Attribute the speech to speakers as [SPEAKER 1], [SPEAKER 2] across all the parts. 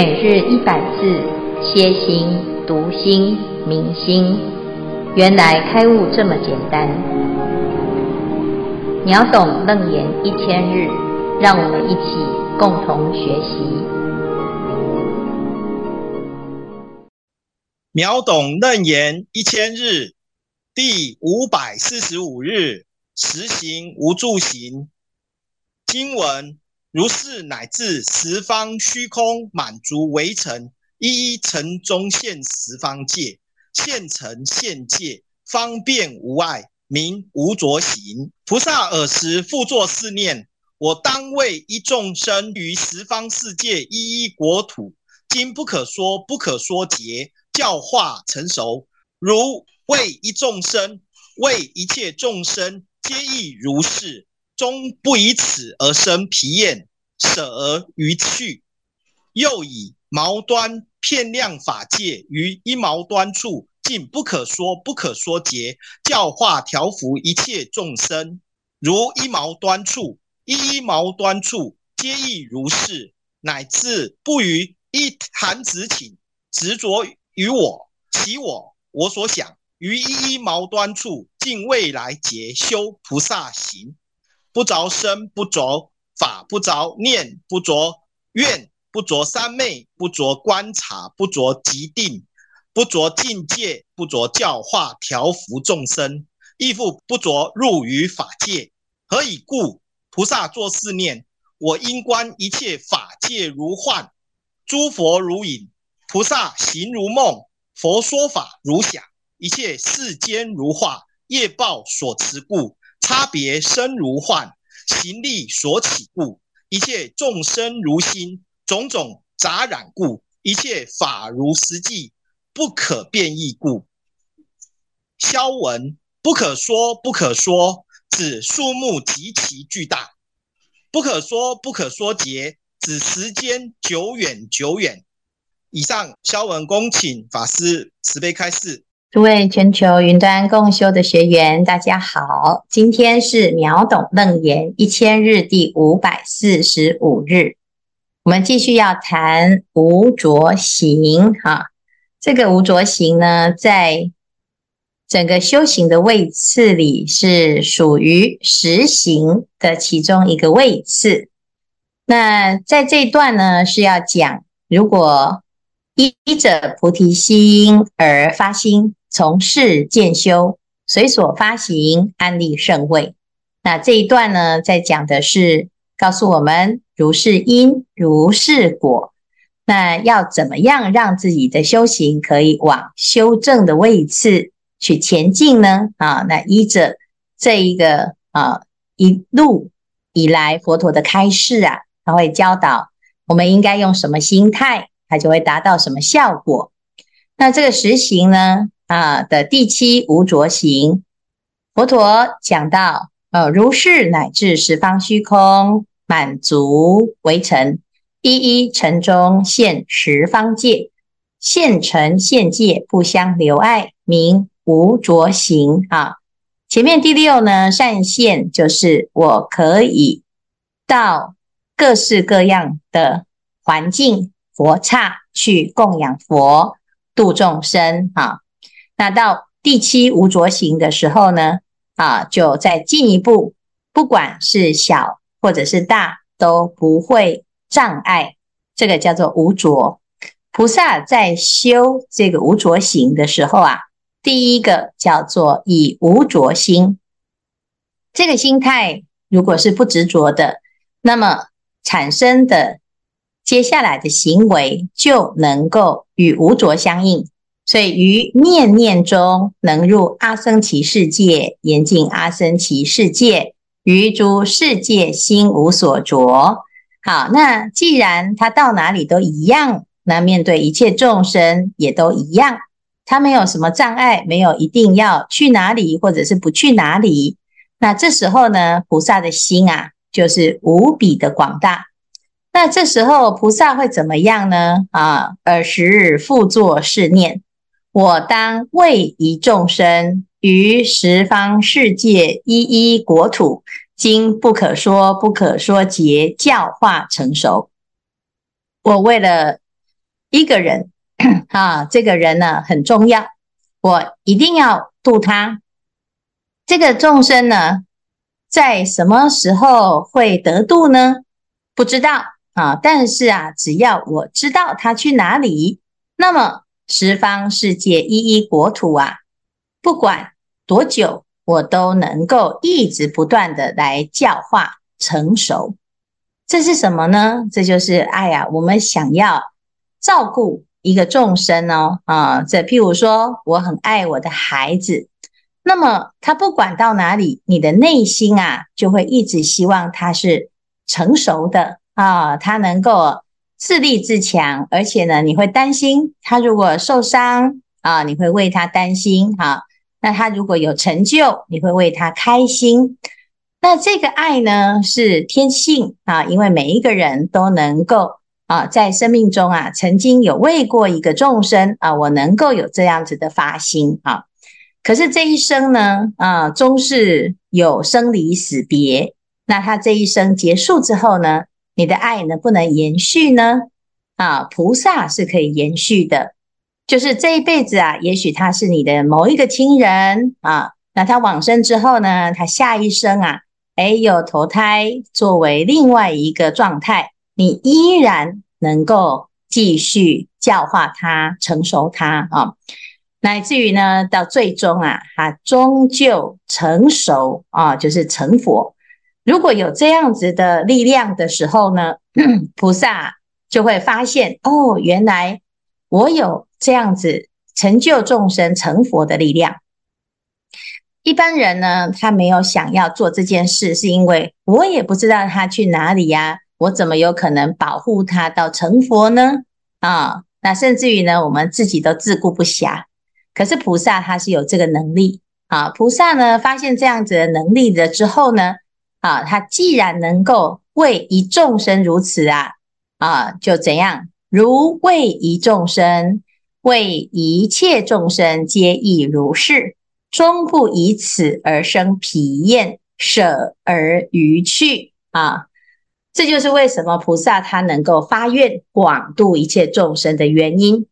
[SPEAKER 1] 每日一百字，歇心、读心、明心，原来开悟这么简单。秒懂楞严一千日，让我们一起共同学习。
[SPEAKER 2] 秒懂楞严一千日，第五百四十五日，实行无住行。经文。如是乃至十方虚空满足围城，一一城中现十方界，现城现界方便无碍，名无着行。菩萨尔时复作是念：我当为一众生于十方世界一一国土，今不可说不可说劫，教化成熟。如为一众生，为一切众生，皆亦如是。终不以此而生疲厌，舍而于去。又以毛端片量法界于一毛端处，尽不可说不可说劫，教化调伏一切众生。如一毛端处，一一毛端处，皆亦如是。乃至不于一弹指顷，执着于我，其我我所想，于一一毛端处，尽未来劫修菩萨行。不着身，不着法，不着念，不着愿，不着三昧，不着观察，不着即定，不着境界，不着教化调伏众生，亦复不着入于法界。何以故？菩萨作是念：我应观一切法界如幻，诸佛如影，菩萨行如梦，佛说法如响，一切世间如化，业报所持故。差别生如幻，行力所起故；一切众生如心，种种杂染故；一切法如实际，不可变异故。消文不可说不可说，指数目极其巨大；不可说不可说劫，指时间久远久远。以上消文恭请法师慈悲开示。
[SPEAKER 1] 诸位全球云端共修的学员，大家好！今天是秒懂楞严一千日第五百四十五日，我们继续要谈无着行。哈，这个无着行呢，在整个修行的位次里，是属于实行的其中一个位次。那在这一段呢，是要讲，如果依着菩提心而发心。从事渐修，随所发行，安立圣位。那这一段呢，在讲的是告诉我们如是因，如是果。那要怎么样让自己的修行可以往修正的位次去前进呢？啊，那依着这一个啊一路以来佛陀的开示啊，他会教导我们应该用什么心态，它就会达到什么效果。那这个实行呢？啊的第七无着行，佛陀讲到，呃，如是乃至十方虚空满足围城，一一城中现十方界，现城现界不相留碍，名无着行啊。前面第六呢，善现就是我可以到各式各样的环境佛刹去供养佛度众生啊。那到第七无着行的时候呢，啊，就再进一步，不管是小或者是大，都不会障碍。这个叫做无着。菩萨在修这个无着行的时候啊，第一个叫做以无着心。这个心态如果是不执着的，那么产生的接下来的行为就能够与无着相应。所以于念念中能入阿僧祇世界，严净阿僧祇世界，于诸世界心无所着。好，那既然他到哪里都一样，那面对一切众生也都一样，他没有什么障碍，没有一定要去哪里或者是不去哪里。那这时候呢，菩萨的心啊，就是无比的广大。那这时候菩萨会怎么样呢？啊，尔时复作是念。我当为一众生于十方世界一一国土，经不可说不可说劫教化成熟。我为了一个人 啊，这个人呢很重要，我一定要度他。这个众生呢，在什么时候会得度呢？不知道啊，但是啊，只要我知道他去哪里，那么十方世界一一国土啊，不管多久，我都能够一直不断的来教化成熟。这是什么呢？这就是爱啊！我们想要照顾一个众生哦，啊，这譬如说，我很爱我的孩子，那么他不管到哪里，你的内心啊，就会一直希望他是成熟的啊，他能够自立自强，而且呢，你会担心他如果受伤啊，你会为他担心哈。那他如果有成就，你会为他开心。那这个爱呢，是天性啊，因为每一个人都能够啊，在生命中啊，曾经有为过一个众生啊，我能够有这样子的发心啊。可是这一生呢，啊，终是有生离死别。那他这一生结束之后呢，你的爱能不能延续呢？啊，菩萨是可以延续的，就是这一辈子啊，也许他是你的某一个亲人啊，那他往生之后呢，他下一生啊。哎，有投胎作为另外一个状态，你依然能够继续教化他、成熟他啊，乃至于呢，到最终啊，他终究成熟啊，就是成佛。如果有这样子的力量的时候呢，菩萨就会发现哦，原来我有这样子成就众生成佛的力量。一般人呢，他没有想要做这件事，是因为我也不知道他去哪里呀，我怎么有可能保护他到成佛呢？啊，那甚至于呢，我们自己都自顾不暇。可是菩萨他是有这个能力啊，菩萨呢发现这样子的能力了之后呢，啊，他既然能够为一众生如此啊，啊，就怎样？如为一众生，为一切众生皆亦如是。终不以此而生疲厌，舍而余去啊！这就是为什么菩萨他能够发愿广度一切众生的原因。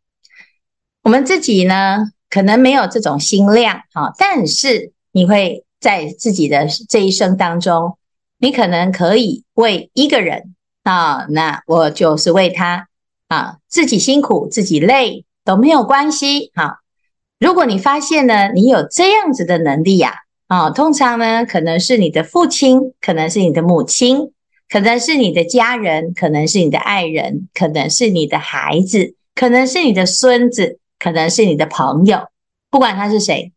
[SPEAKER 1] 我们自己呢，可能没有这种心量啊，但是你会在自己的这一生当中，你可能可以为一个人啊，那我就是为他啊，自己辛苦自己累都没有关系哈。如果你发现呢，你有这样子的能力呀，啊，通常呢，可能是你的父亲，可能是你的母亲，可能是你的家人，可能是你的爱人，可能是你的孩子，可能是你的孙子，可能是你的朋友，不管他是谁，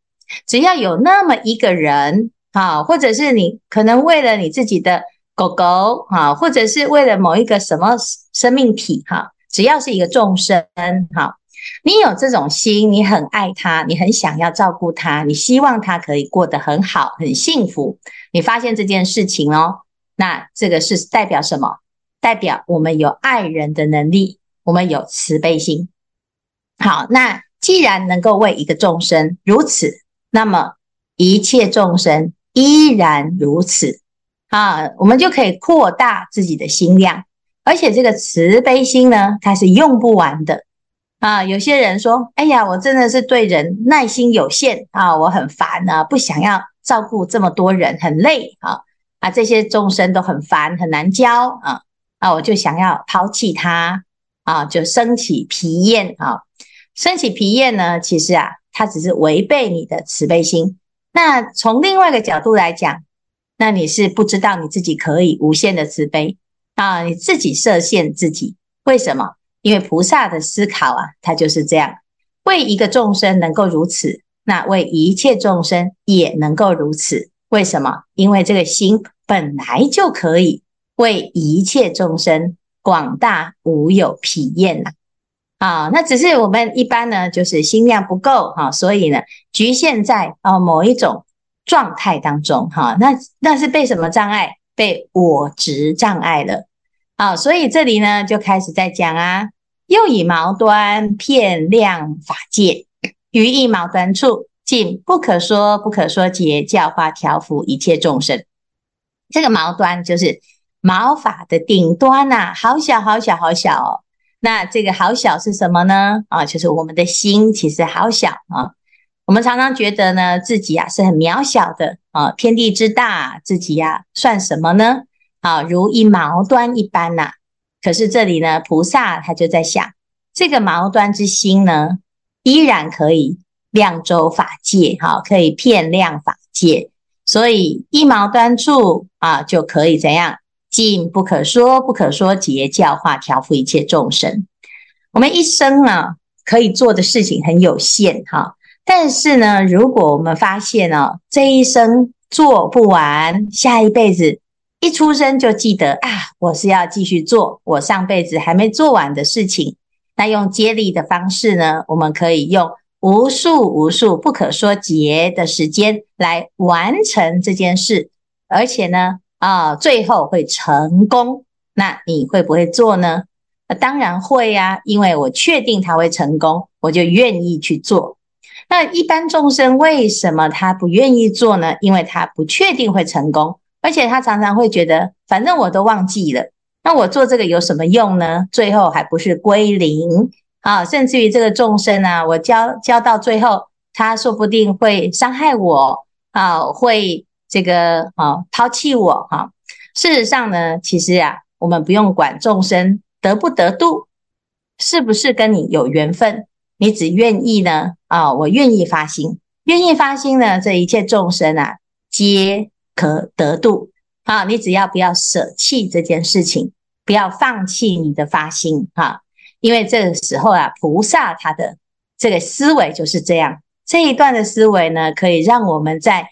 [SPEAKER 1] 只要有那么一个人，啊，或者是你可能为了你自己的狗狗，啊，或者是为了某一个什么生命体，哈，只要是一个众生，哈。你有这种心，你很爱他，你很想要照顾他，你希望他可以过得很好、很幸福。你发现这件事情哦，那这个是代表什么？代表我们有爱人的能力，我们有慈悲心。好，那既然能够为一个众生如此，那么一切众生依然如此。啊，我们就可以扩大自己的心量，而且这个慈悲心呢，它是用不完的。啊，有些人说：“哎呀，我真的是对人耐心有限啊，我很烦啊，不想要照顾这么多人，很累啊啊，这些众生都很烦，很难教啊啊，我就想要抛弃他啊，就升起疲厌啊，升起疲厌呢，其实啊，它只是违背你的慈悲心。那从另外一个角度来讲，那你是不知道你自己可以无限的慈悲啊，你自己设限自己，为什么？”因为菩萨的思考啊，他就是这样：为一个众生能够如此，那为一切众生也能够如此。为什么？因为这个心本来就可以为一切众生广大无有疲厌呐。啊那只是我们一般呢，就是心量不够哈，所以呢，局限在啊某一种状态当中哈。那那是被什么障碍？被我执障碍了。啊，所以这里呢就开始在讲啊，又以毛端遍量法界，于一毛端处，尽不可说不可说劫，教化调伏一切众生。这个毛端就是毛发的顶端呐、啊，好小好小好小。那这个好小是什么呢？啊，就是我们的心其实好小啊。我们常常觉得呢，自己啊是很渺小的啊，天地之大，自己呀、啊、算什么呢？啊，如一毛端一般呐、可是这里呢，菩萨他就在想，这个毛端之心呢，依然可以量周法界，哈，可以遍量法界。所以一毛端处啊，就可以怎样？尽不可说不可说结，教化调伏一切众生。我们一生啊，可以做的事情很有限，哈。但是呢，如果我们发现哦，这一生做不完，下一辈子。一出生就记得啊，我是要继续做我上辈子还没做完的事情。那用接力的方式呢，我们可以用无数无数不可说结的时间来完成这件事，而且呢，啊，最后会成功。那你会不会做呢？那当然会呀，因为我确定他会成功，我就愿意去做。那一般众生为什么他不愿意做呢？因为他不确定会成功。而且他常常会觉得，反正我都忘记了，那我做这个有什么用呢？最后还不是归零啊！甚至于这个众生啊，我教教到最后，他说不定会伤害我啊，会这个啊抛弃我哈、啊。事实上呢，其实啊，我们不用管众生得不得度，是不是跟你有缘分，你只愿意呢啊，我愿意发心，愿意发心呢，这一切众生啊，皆。可得度啊！你只要不要舍弃这件事情，不要放弃你的发心哈。因为这个时候啊，菩萨他的这个思维就是这样。这一段的思维呢，可以让我们在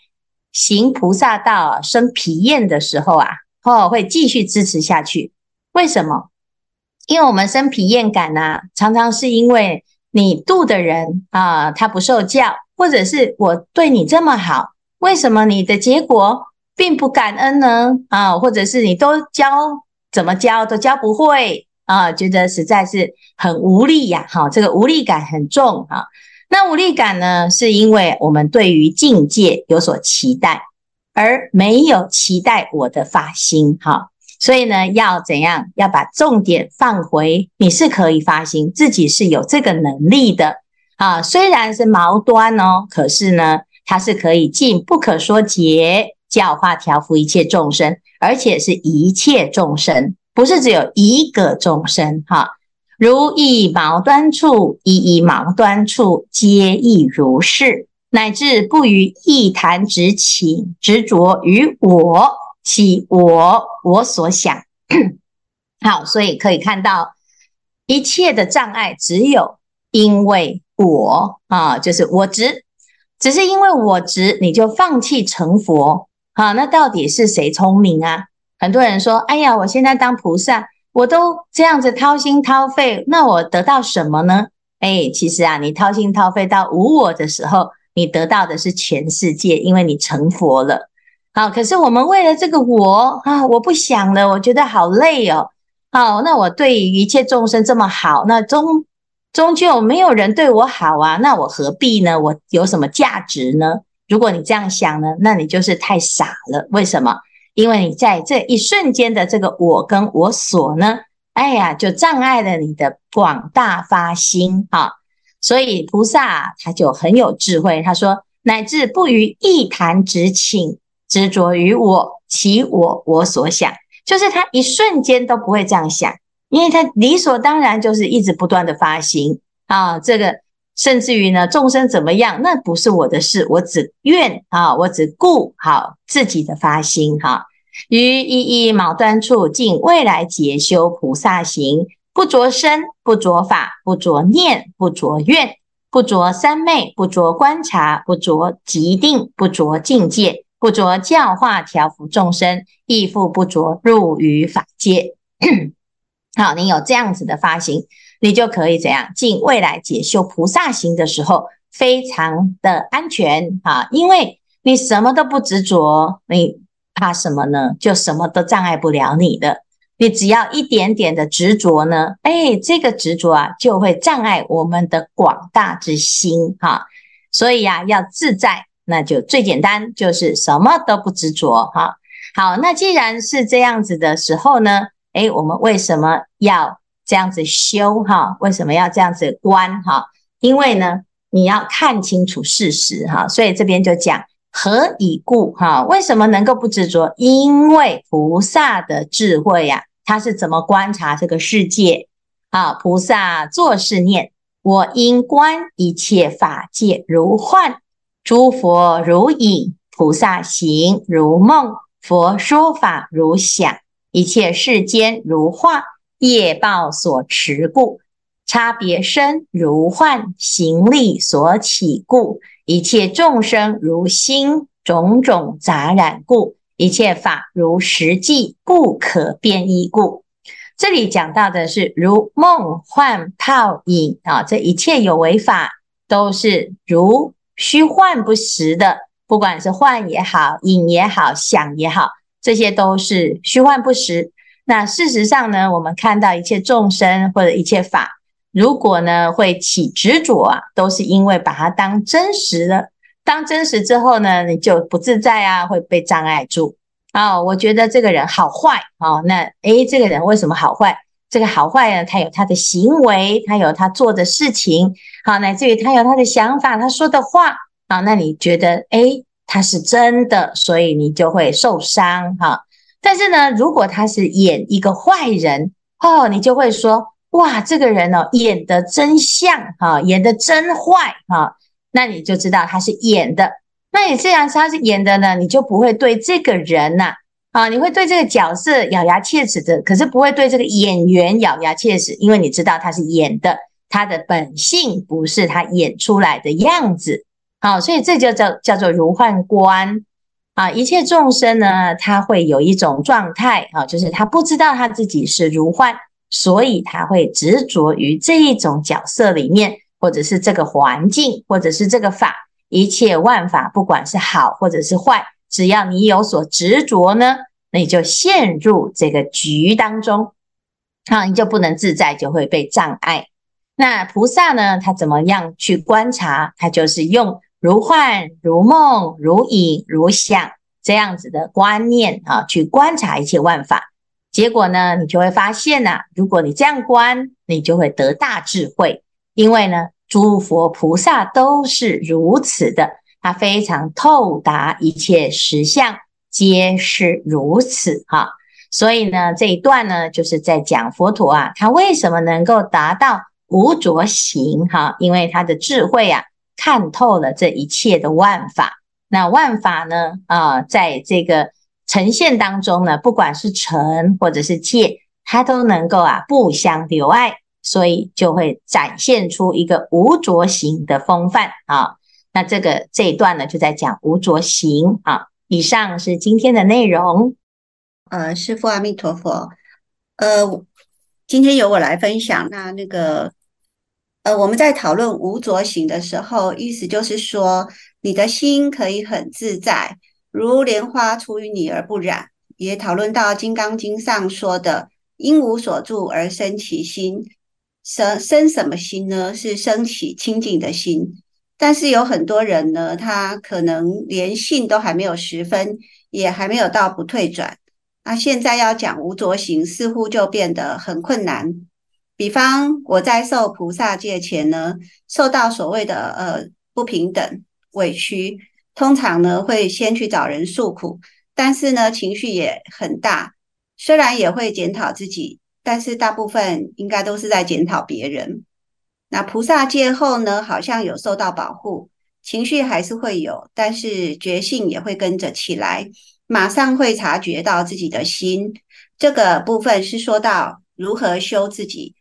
[SPEAKER 1] 行菩萨道生疲厌的时候啊，哦，会继续支持下去。为什么？因为我们生疲厌感呢，常常是因为你度的人啊，他不受教，或者是我对你这么好，为什么你的结果？并不感恩呢，啊，或者是你都教怎么教都教不会啊，觉得实在是很无力呀，哈，这个无力感很重啊。那无力感呢，是因为我们对于境界有所期待，而没有期待我的发心，哈，所以呢，要怎样？要把重点放回，你是可以发心，自己是有这个能力的啊。虽然是毛端哦，可是呢，它是可以尽不可说劫。教化调伏一切众生，而且是一切众生，不是只有一个众生哈。如一毛端处，一一毛端处，皆亦如是，乃至不于一弹指顷，执着于我，其我我所想。好，所以可以看到一切的障碍，只有因为我啊，就是我执，只是因为我执，你就放弃成佛。好，那到底是谁聪明啊？很多人说：“哎呀，我现在当菩萨，我都这样子掏心掏肺，那我得到什么呢？”哎，其实啊，你掏心掏肺到无我的时候，你得到的是全世界，因为你成佛了。好，可是我们为了这个我啊，我不想了，我觉得好累哦。好，那我对一切众生这么好，那终终究没有人对我好啊，那我何必呢？我有什么价值呢？如果你这样想呢，那你就是太傻了。为什么？因为你在这一瞬间的这个我跟我所呢，哎呀，就障碍了你的广大发心哈。所以菩萨他就很有智慧，他说：乃至不于一谈执请，执着于我，其我我所想，就是他一瞬间都不会这样想，因为他理所当然就是一直不断的发心啊，这个。甚至于呢，众生怎么样，那不是我的事，我只愿啊，我只顾好自己的发心哈。于一一毛端处，尽未来劫修菩萨行，不着身，不着法，不着念，不着愿，不着三昧，不着观察，不着即定，不着境界，不着教化调伏众生，亦复不着入于法界。好，你有这样子的发心。你就可以怎样？尽未来解修菩萨行的时候，非常的安全啊！因为你什么都不执着，你怕什么呢？就什么都障碍不了你的。你只要一点点的执着呢，哎，这个执着啊，就会障碍我们的广大之心哈。所以呀，要自在，那就最简单，就是什么都不执着哈。好，那既然是这样子的时候呢，哎，我们为什么要？这样子修哈？为什么要这样子观哈？因为呢，你要看清楚事实哈。所以这边就讲何以故哈？为什么能够不执着？因为菩萨的智慧呀，他是怎么观察这个世界啊？菩萨作是念：我应观一切法界如幻，诸佛如影，菩萨行如梦。佛说法如响，一切世间如画，业报所持故；差别身如幻，行力所起故；一切众生如心，种种杂染故；一切法如实际，不可变异故。这里讲到的是如梦幻泡影啊，这一切有为法都是如虚幻不实的。不管是幻也好，影也好，想也好，这些都是虚幻不实。那事实上呢，我们看到一切众生或者一切法，如果呢会起执着啊，都是因为把它当真实的。当真实之后呢，你就不自在啊，会被障碍住。哦，我觉得这个人好坏哦，那诶，这个人为什么好坏？这个好坏呢，他有他的行为，他有他做的事情，好，乃至于他有他的想法，他说的话。啊，那你觉得，诶，他是真的，所以你就会受伤哈。但是呢，如果他是演一个坏人，哦，你就会说，哇，这个人哦，演得真像哈，演得真坏哈。那你就知道他是演的。那你既然他是演的呢，你就不会对这个人呐，啊，你会对这个角色咬牙切齿的，可是不会对这个演员咬牙切齿，因为你知道他是演的，他的本性不是他演出来的样子。好，所以这就叫叫做如幻观啊！一切众生呢，他会有一种状态啊，就是他不知道他自己是如幻，所以他会执着于这一种角色里面，或者是这个环境，或者是这个法，一切万法，不管是好或者是坏，只要你有所执着呢，你就陷入这个局当中，好，你就不能自在，就会被障碍。那菩萨呢，他怎么样去观察？他就是用。如幻如梦如影如想这样子的观念啊，去观察一切万法，结果呢，你就会发现呐、啊，如果你这样观，你就会得大智慧，因为呢，诸佛菩萨都是如此的，他非常透达一切实相，皆是如此哈。所以呢，这一段呢，就是在讲佛陀啊，他为什么能够达到无着行哈，因为他的智慧啊。看透了这一切的万法，那万法呢？啊、在这个呈现当中呢，不管是成或者是界，它都能够啊不相留碍，所以就会展现出一个无着行的风范啊。那这个这一段呢，就在讲无着行啊。以上是今天的内容。
[SPEAKER 3] 呃，师父阿弥陀佛。呃，今天由我来分享。那那个。呃，我们在讨论无着行的时候，意思就是说，你的心可以很自在，如莲花出淤泥而不染。也讨论到《金刚经》上说的“应无所住而生其心”，生生什么心呢？是生起清净的心。但是有很多人呢，他可能连性都还没有十分，也还没有到不退转。那现在要讲无着行，似乎就变得很困难。比方我在受菩萨戒前呢，受到所谓的呃不平等委屈，通常呢会先去找人诉苦，但是呢情绪也很大，虽然也会检讨自己，但是大部分应该都是在检讨别人。那菩萨戒后呢，好像有受到保护，情绪还是会有，但是觉性也会跟着起来，马上会察觉到自己的心。这个部分是说到如何修自己。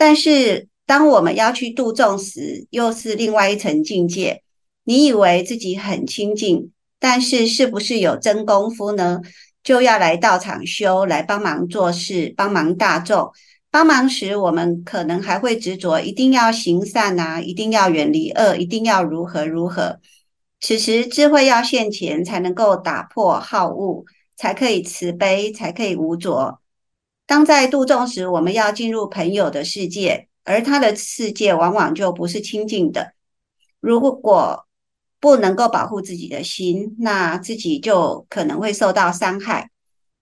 [SPEAKER 3] 但是，当我们要去度众时，又是另外一层境界。你以为自己很清净，但是是不是有真功夫呢？就要来道场修，来帮忙做事，帮忙大众。帮忙时，我们可能还会执着，一定要行善啊，一定要远离恶，一定要如何如何。此时，智慧要现前，才能够打破好恶，才可以慈悲，才可以无着。当在度众时，我们要进入朋友的世界，而他的世界往往就不是清净的。如果不能够保护自己的心，那自己就可能会受到伤害。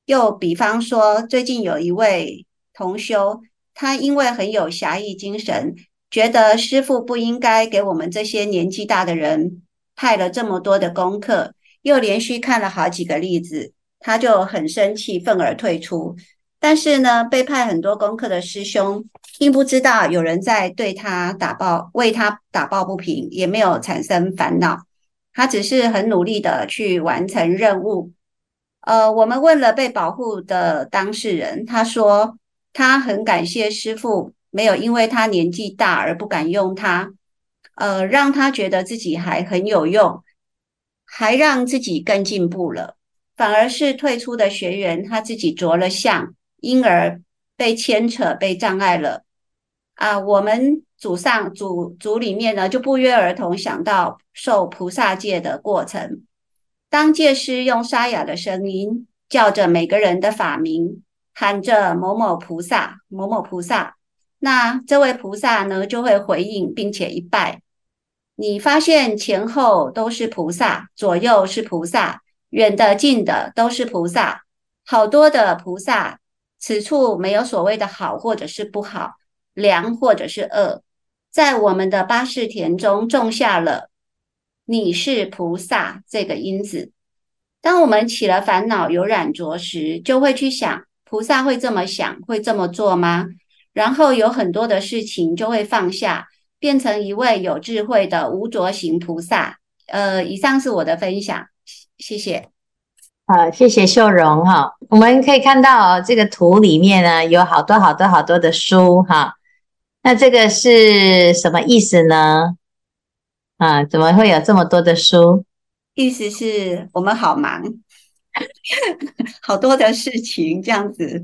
[SPEAKER 3] 又比方说，最近有一位同修，他因为很有侠义精神，觉得师父不应该给我们这些年纪大的人派了这么多的功课，又连续看了好几个例子，他就很生气，愤而退出。但是呢，被派很多功课的师兄，并不知道有人在对他打抱，为他打抱不平，也没有产生烦恼。他只是很努力的去完成任务。呃，我们问了被保护的当事人，他说他很感谢师父，没有因为他年纪大而不敢用他，呃，让他觉得自己还很有用，还让自己更进步了。反而是退出的学员，他自己着了相。因而被牵扯、被障碍了啊！我们组上组组里面呢，就不约而同想到受菩萨戒的过程。当戒师用沙哑的声音叫着每个人的法名，喊着某某菩萨、某某菩萨，那这位菩萨呢就会回应，并且一拜。你发现前后都是菩萨，左右是菩萨，远的近的都是菩萨，好多的菩萨。此处没有所谓的好或者是不好，良或者是恶，在我们的八识田中种下了“你是菩萨”这个因子。当我们起了烦恼、有染着时，就会去想：菩萨会这么想，会这么做吗？然后有很多的事情就会放下，变成一位有智慧的无着行菩萨。呃，以上是我的分享，谢谢。
[SPEAKER 1] 好，谢谢秀荣哈。我们可以看到这个图里面呢，有好多好多好多的书哈。那这个是什么意思呢？啊，怎么会有这么多的书？
[SPEAKER 3] 意思是我们好忙，好多的事情这样子。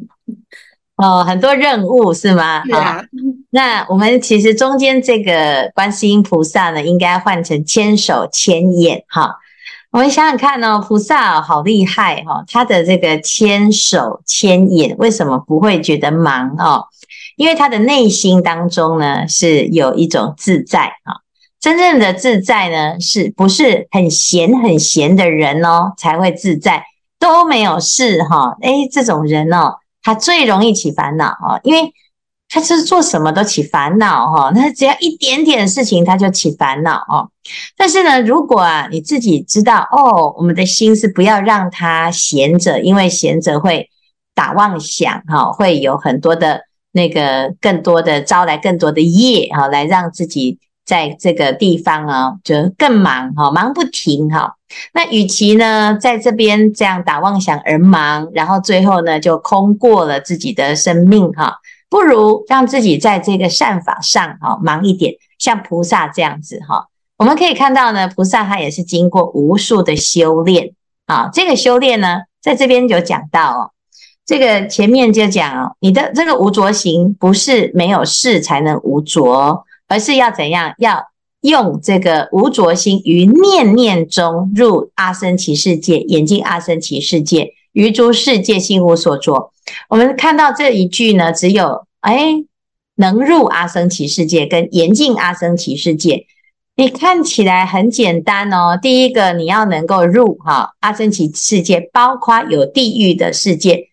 [SPEAKER 1] 哦，很多任务是吗？
[SPEAKER 3] 是啊。
[SPEAKER 1] 那我们其实中间这个观世音菩萨呢，应该换成千手千眼哈。我们想想看哦，菩萨好厉害哈，他的这个千手千眼为什么不会觉得忙哦？因为他的内心当中呢是有一种自在啊。真正的自在呢，是不是很闲很闲的人哦才会自在？都没有事哈，诶，这种人哦，他最容易起烦恼哦，因为。他是做什么都起烦恼哈，他只要一点点事情他就起烦恼哦。但是呢，如果啊你自己知道哦，我们的心是不要让他闲着，因为闲着会打妄想哈，会有很多的那个更多的招来更多的业哈，来让自己在这个地方啊就更忙哈，忙不停哈。那与其呢在这边这样打妄想而忙，然后最后呢就空过了自己的生命哈。不如让自己在这个善法上哈忙一点，像菩萨这样子哈。我们可以看到呢，菩萨他也是经过无数的修炼啊。这个修炼呢，在这边有讲到哦。这个前面就讲哦，你的这个无着行不是没有事才能无着，而是要怎样？要用这个无着心于念念中入阿僧只世界，眼净阿僧只世界，于诸世界心无所着。我们看到这一句呢，只有哎，能入阿僧祇世界跟严禁阿僧祇世界，你看起来很简单哦。第一个你要能够入哈阿僧祇世界，包括有地狱的世界。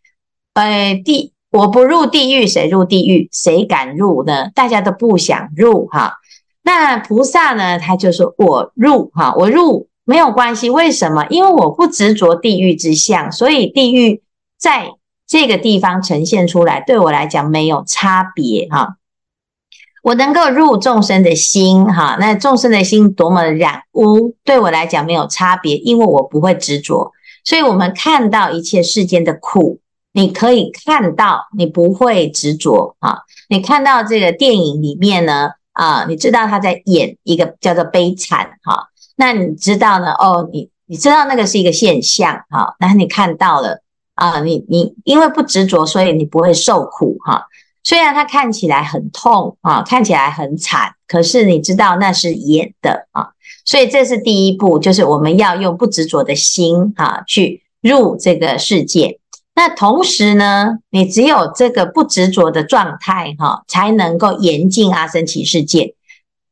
[SPEAKER 1] 哎，地我不入地狱，谁入地狱？谁敢入呢？大家都不想入哈。那菩萨呢，他就说我入哈，我入没有关系。为什么？因为我不执着地狱之相，所以地狱在。这个地方呈现出来，对我来讲没有差别哈。我能够入众生的心哈，那众生的心多么染污，对我来讲没有差别，因为我不会执着。所以，我们看到一切世间的苦，你可以看到，你不会执着啊。你看到这个电影里面呢，啊，你知道他在演一个叫做悲惨哈，那你知道呢？哦，你你知道那个是一个现象哈，那你看到了。啊，你你因为不执着，所以你不会受苦哈。虽然它看起来很痛啊，看起来很惨，可是你知道那是演的啊。所以这是第一步，就是我们要用不执着的心啊，去入这个世界。那同时呢，你只有这个不执着的状态哈，才能够严禁阿僧只世界。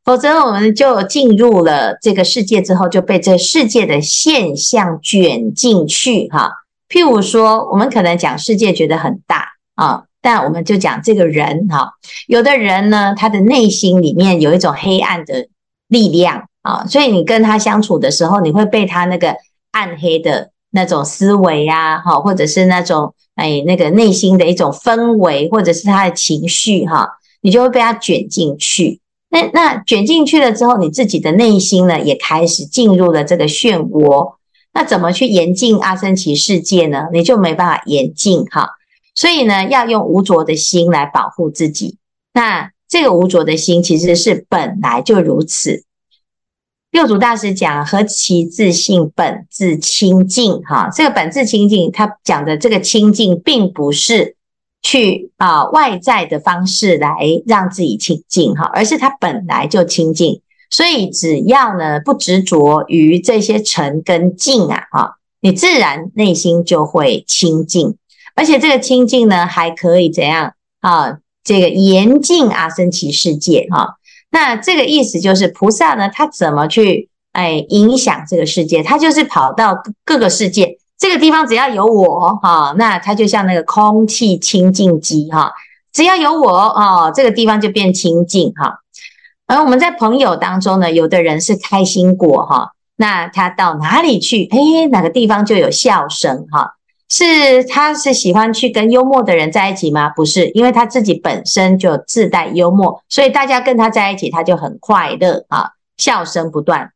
[SPEAKER 1] 否则，我们就进入了这个世界之后，就被这世界的现象卷进去哈。譬如说，我们可能讲世界觉得很大啊，但我们就讲这个人哈，有的人呢，他的内心里面有一种黑暗的力量啊，所以你跟他相处的时候，你会被他那个暗黑的那种思维呀，哈，或者是那种哎那个内心的一种氛围，或者是他的情绪哈，你就会被他卷进去。那那卷进去了之后，你自己的内心呢，也开始进入了这个漩涡。那怎么去严禁阿僧只世界呢？你就没办法严禁哈。所以呢，要用无着的心来保护自己。那这个无着的心，其实是本来就如此。六祖大师讲：“何其自性，本自清净。”哈，这个本自清净，他讲的这个清净，并不是去啊外在的方式来让自己清净哈，而是他本来就清净。所以只要呢不执着于这些尘跟净啊，哈，你自然内心就会清净。而且这个清净呢，还可以怎样啊？这个严禁阿僧只世界哈。那这个意思就是菩萨呢，他怎么去哎影响这个世界？他就是跑到各个世界，这个地方只要有我哈，那他就像那个空气清净机哈，只要有我哦，这个地方就变清净哈。而我们在朋友当中呢，有的人是开心果哈，那他到哪里去，哎，哪个地方就有笑声哈。是，他是喜欢去跟幽默的人在一起吗？不是，因为他自己本身就自带幽默，所以大家跟他在一起，他就很快乐啊，笑声不断。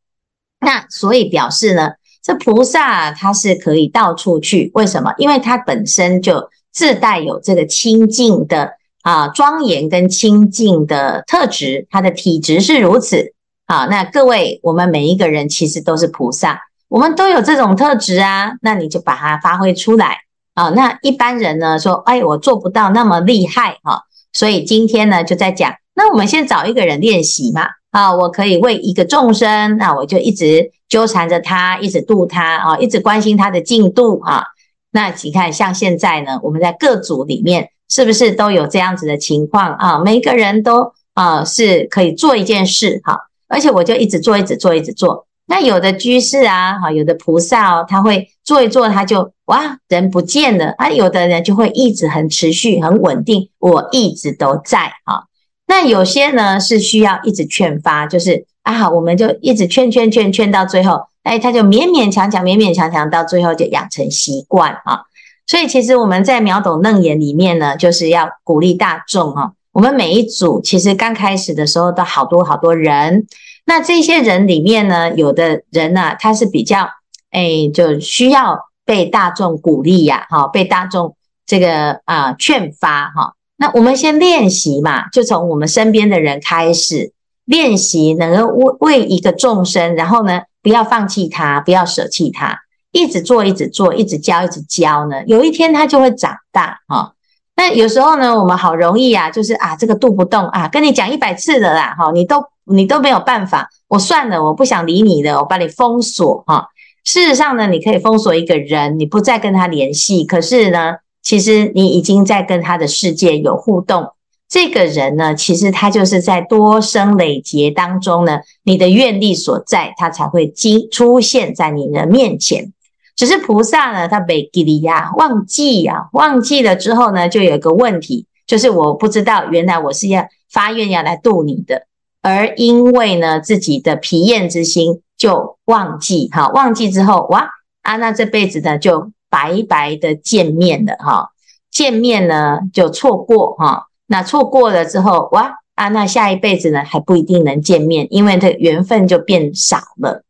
[SPEAKER 1] 那所以表示呢，这菩萨他是可以到处去，为什么？因为他本身就自带有这个清净的啊庄严跟清净的特质，他的体质是如此啊。那各位，我们每一个人其实都是菩萨。我们都有这种特质啊，那你就把它发挥出来啊。那一般人呢说，哎，我做不到那么厉害哈。所以今天呢就在讲，那我们先找一个人练习嘛啊，我可以为一个众生，那我就一直纠缠着他，一直度他啊，一直关心他的进度啊。那你看，像现在呢，我们在各组里面是不是都有这样子的情况啊？每个人都啊是可以做一件事哈，而且我就一直做，一直做，一直做。那有的居士啊，哈，有的菩萨哦，他会做一做，他就哇，人不见了啊。有的人就会一直很持续、很稳定，我一直都在啊。那有些呢是需要一直劝发，就是啊，我们就一直劝劝劝劝到最后，哎，他就勉勉强强、勉勉强强，到最后就养成习惯啊。所以其实我们在秒懂楞严里面呢，就是要鼓励大众哈。我们每一组其实刚开始的时候都好多好多人。那这些人里面呢，有的人呢、啊，他是比较，哎，就需要被大众鼓励呀，哈，被大众这个啊劝发哈。那我们先练习嘛，就从我们身边的人开始练习，能够为为一个众生，然后呢，不要放弃他，不要舍弃他，一直做，一直做，一直教，一直教呢，有一天他就会长大哈。那有时候呢，我们好容易啊，就是啊，这个度不动啊，跟你讲一百次了啦，哈，你都。你都没有办法，我算了，我不想理你了，我把你封锁哈。事实上呢，你可以封锁一个人，你不再跟他联系，可是呢，其实你已经在跟他的世界有互动。这个人呢，其实他就是在多生累劫当中呢，你的愿力所在，他才会经出现在你的面前。只是菩萨呢，他没记哩呀，忘记呀，忘记了之后呢，就有一个问题，就是我不知道，原来我是要发愿要来度你的。而因为呢，自己的疲厌之心就忘记哈，忘记之后哇啊，那这辈子呢就白白的见面了哈，见面呢就错过哈，那错过了之后哇啊，那下一辈子呢还不一定能见面，因为这缘分就变少了。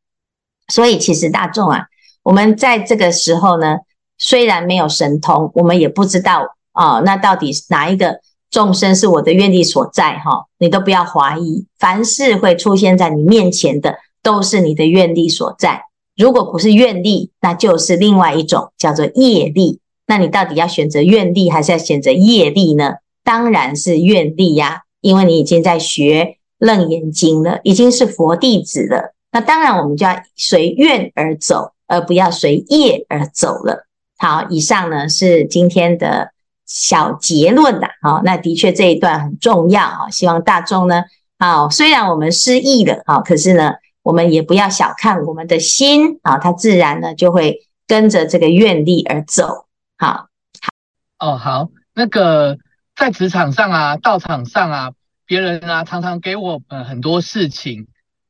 [SPEAKER 1] 所以其实大众啊，我们在这个时候呢，虽然没有神通，我们也不知道啊，那到底哪一个？众生是我的愿力所在，哈，你都不要怀疑，凡是会出现在你面前的，都是你的愿力所在。如果不是愿力，那就是另外一种叫做业力。那你到底要选择愿力，还是要选择业力呢？当然是愿力呀，因为你已经在学楞严经了，已经是佛弟子了。那当然，我们就要随愿而走，而不要随业而走了。好，以上呢是今天的。小结论的，好，那的确这一段很重要啊，希望大众呢，啊，虽然我们失忆了，啊，可是呢，我们也不要小看我们的心，啊，它自然呢就会跟着这个愿力而走，好，
[SPEAKER 4] 哦，好，那个在职场上啊，道场上啊，别人啊常常给我们很多事情。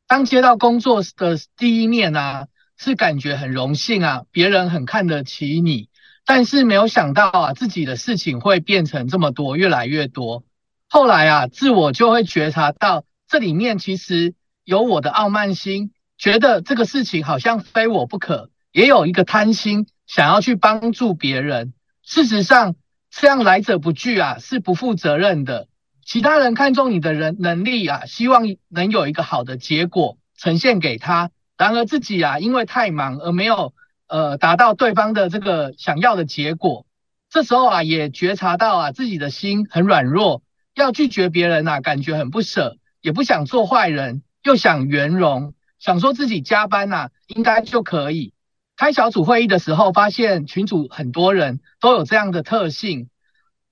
[SPEAKER 4] 当接到工作的第一面啊，是感觉很荣幸啊，别人很看得起你。但是没有想到啊，自己的事情会变成这么多，越来越多。后来啊，自我就会觉察到，这里面其实有我的傲慢心，觉得这个事情好像非我不可，也有一个贪心，想要去帮助别人。事实上，这样来者不拒啊，是不负责任的。其他人看中你的人能力啊，希望能有一个好的结果呈现给他，然而自己啊，因为太忙而没有。呃，达到对方的这个想要的结果，这时候啊，也觉察到啊，自己的心很软弱，要拒绝别人啊，感觉很不舍，也不想做坏人，又想圆融，想说自己加班呐、啊，应该就可以。开小组会议的时候，发现群组很多人都有这样的特性。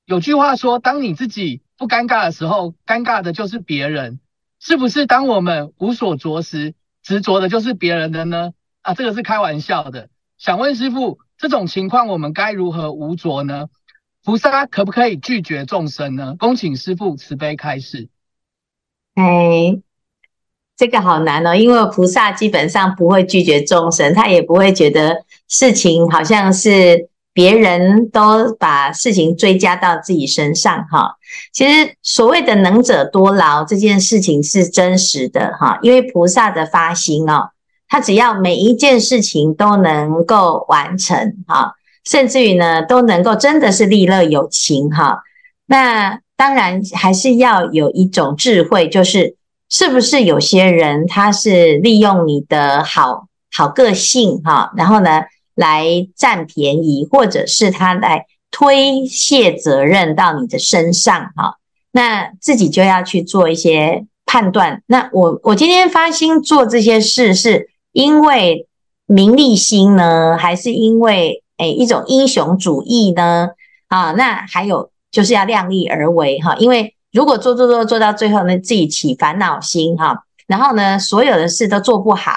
[SPEAKER 4] 有句话说，当你自己不尴尬的时候，尴尬的就是别人，是不是？当我们无所着时，执着的就是别人的呢？啊，这个是开玩笑的。想问师傅，这种情况我们该如何无着呢？菩萨可不可以拒绝众生呢？恭请师傅慈悲开示。
[SPEAKER 1] 哎，这个好难哦，因为菩萨基本上不会拒绝众生，他也不会觉得事情好像是别人都把事情追加到自己身上哈。其实所谓的能者多劳这件事情是真实的哈，因为菩萨的发心哦。他只要每一件事情都能够完成哈，甚至于呢都能够真的是利乐有情哈。那当然还是要有一种智慧，就是是不是有些人他是利用你的好好个性哈，然后呢来占便宜，或者是他来推卸责任到你的身上哈。那自己就要去做一些判断。那我我今天发心做这些事是。因为名利心呢，还是因为诶一种英雄主义呢？啊，那还有就是要量力而为哈。因为如果做做做做到最后呢，自己起烦恼心哈，然后呢，所有的事都做不好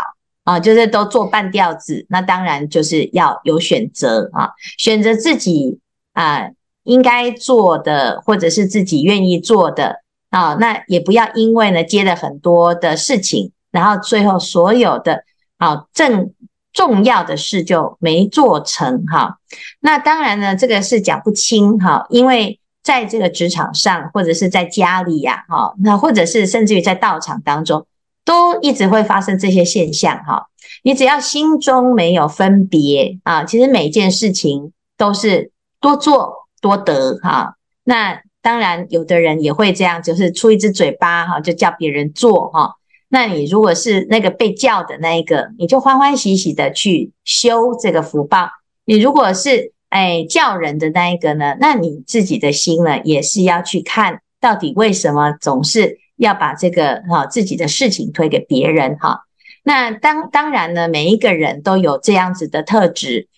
[SPEAKER 1] 啊，就是都做半吊子，那当然就是要有选择啊，选择自己啊应该做的，或者是自己愿意做的啊，那也不要因为呢接了很多的事情，然后最后所有的。啊，正重要的事就没做成哈。那当然呢，这个是讲不清哈，因为在这个职场上，或者是在家里呀，哈，那或者是甚至于在道场当中，都一直会发生这些现象哈。你只要心中没有分别啊，其实每件事情都是多做多得哈。那当然，有的人也会这样，就是出一只嘴巴哈，就叫别人做哈。那你如果是那个被叫的那一个，你就欢欢喜喜的去修这个福报。你如果是哎叫人的那一个呢，那你自己的心呢，也是要去看到底为什么总是要把这个哈自己的事情推给别人哈。那当当然呢，每一个人都有这样子的特质，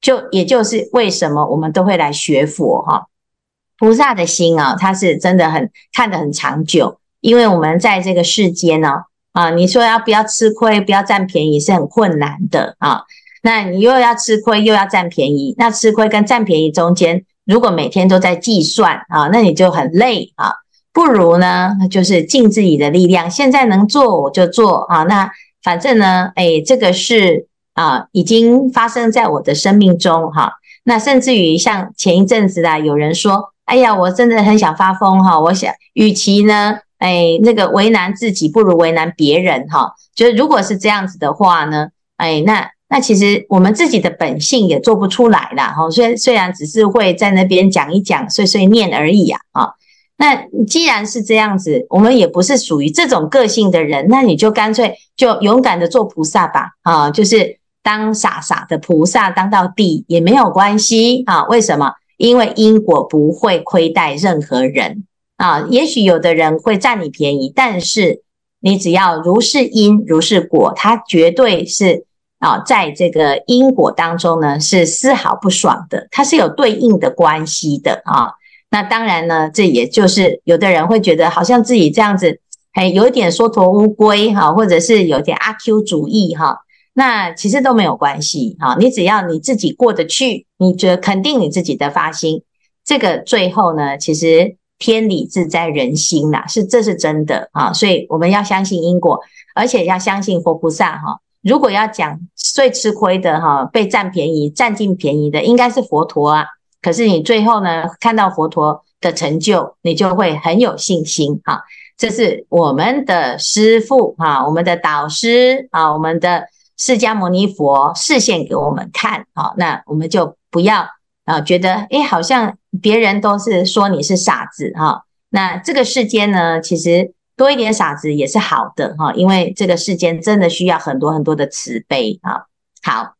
[SPEAKER 1] 就也就是为什么我们都会来学佛哈。菩萨的心啊，他是真的很看得很长久，因为我们在这个世间呢。啊，你说要不要吃亏，不要占便宜是很困难的啊。那你又要吃亏，又要占便宜，那吃亏跟占便宜中间，如果每天都在计算啊，那你就很累啊。不如呢，就是尽自己的力量，现在能做我就做啊。那反正呢，哎，这个是啊，已经发生在我的生命中哈。那甚至于像前一阵子啊，有人说，哎呀，我真的很想发疯哈，我想，与其呢。哎，那个为难自己不如为难别人哈。就是如果是这样子的话呢，哎，那那其实我们自己的本性也做不出来啦哈。虽然虽然只是会在那边讲一讲碎碎念而已啊啊。那既然是这样子，我们也不是属于这种个性的人，那你就干脆就勇敢的做菩萨吧啊，就是当傻傻的菩萨当到底也没有关系啊。为什么？因为因果不会亏待任何人。啊，也许有的人会占你便宜，但是你只要如是因如是果，它绝对是啊，在这个因果当中呢，是丝毫不爽的，它是有对应的关系的啊。那当然呢，这也就是有的人会觉得好像自己这样子，还有一点缩头乌龟哈，或者是有点阿 Q 主义哈，那其实都没有关系哈。你只要你自己过得去，你觉得肯定你自己的发心，这个最后呢，其实。天理自在人心呐，是这是真的啊，所以我们要相信因果，而且要相信佛菩萨哈。如果要讲最吃亏的哈，被占便宜、占尽便宜的，应该是佛陀啊。可是你最后呢，看到佛陀的成就，你就会很有信心哈。这是我们的师父哈，我们的导师啊，我们的释迦牟尼佛示现给我们看啊，那我们就不要啊，觉得诶，好像别人都是说你是傻子哈。那这个世间呢，其实。多一点傻子也是好的哈，因为这个世间真的需要很多很多的慈悲啊。好，